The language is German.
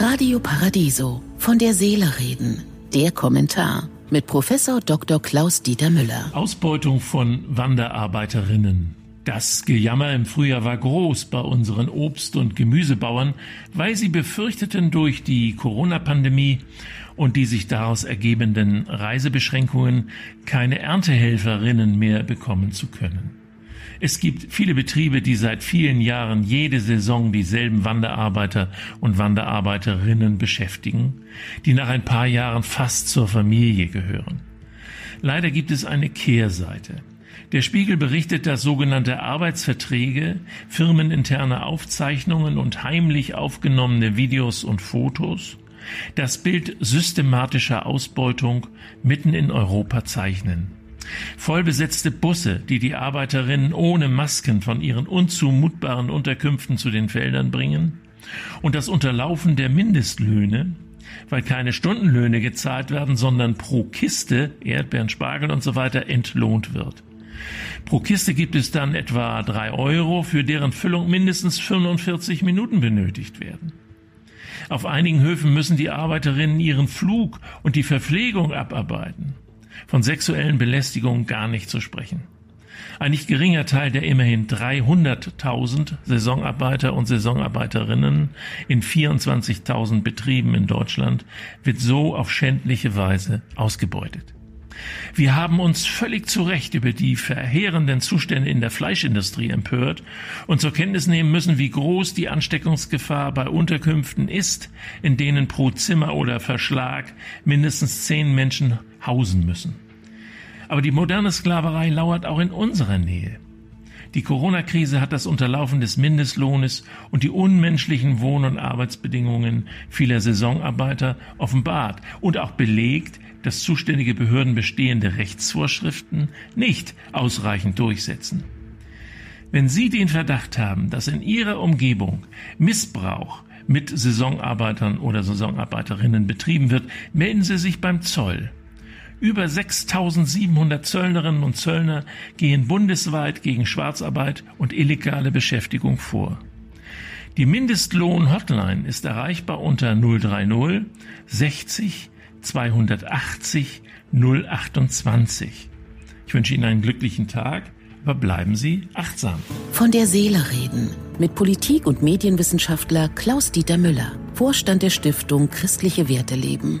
Radio Paradiso von der Seele reden. Der Kommentar mit Professor Dr. Klaus Dieter Müller. Ausbeutung von Wanderarbeiterinnen. Das Gejammer im Frühjahr war groß bei unseren Obst- und Gemüsebauern, weil sie befürchteten, durch die Corona-Pandemie und die sich daraus ergebenden Reisebeschränkungen keine Erntehelferinnen mehr bekommen zu können. Es gibt viele Betriebe, die seit vielen Jahren jede Saison dieselben Wanderarbeiter und Wanderarbeiterinnen beschäftigen, die nach ein paar Jahren fast zur Familie gehören. Leider gibt es eine Kehrseite. Der Spiegel berichtet, dass sogenannte Arbeitsverträge, firmeninterne Aufzeichnungen und heimlich aufgenommene Videos und Fotos das Bild systematischer Ausbeutung mitten in Europa zeichnen. Vollbesetzte Busse, die die Arbeiterinnen ohne Masken von ihren unzumutbaren Unterkünften zu den Feldern bringen, und das Unterlaufen der Mindestlöhne, weil keine Stundenlöhne gezahlt werden, sondern pro Kiste, Erdbeeren, Spargel und so weiter, entlohnt wird. Pro Kiste gibt es dann etwa drei Euro, für deren Füllung mindestens 45 Minuten benötigt werden. Auf einigen Höfen müssen die Arbeiterinnen ihren Flug und die Verpflegung abarbeiten. Von sexuellen Belästigungen gar nicht zu sprechen. Ein nicht geringer Teil der immerhin 300.000 Saisonarbeiter und Saisonarbeiterinnen in 24.000 Betrieben in Deutschland wird so auf schändliche Weise ausgebeutet. Wir haben uns völlig zu Recht über die verheerenden Zustände in der Fleischindustrie empört und zur Kenntnis nehmen müssen, wie groß die Ansteckungsgefahr bei Unterkünften ist, in denen pro Zimmer oder Verschlag mindestens zehn Menschen hausen müssen. Aber die moderne Sklaverei lauert auch in unserer Nähe. Die Corona-Krise hat das Unterlaufen des Mindestlohnes und die unmenschlichen Wohn- und Arbeitsbedingungen vieler Saisonarbeiter offenbart und auch belegt, dass zuständige Behörden bestehende Rechtsvorschriften nicht ausreichend durchsetzen. Wenn Sie den Verdacht haben, dass in Ihrer Umgebung Missbrauch mit Saisonarbeitern oder Saisonarbeiterinnen betrieben wird, melden Sie sich beim Zoll. Über 6700 Zöllnerinnen und Zöllner gehen bundesweit gegen Schwarzarbeit und illegale Beschäftigung vor. Die Mindestlohn-Hotline ist erreichbar unter 030 60 280 028. Ich wünsche Ihnen einen glücklichen Tag, aber bleiben Sie achtsam. Von der Seele reden mit Politik- und Medienwissenschaftler Klaus-Dieter Müller, Vorstand der Stiftung Christliche Werte leben.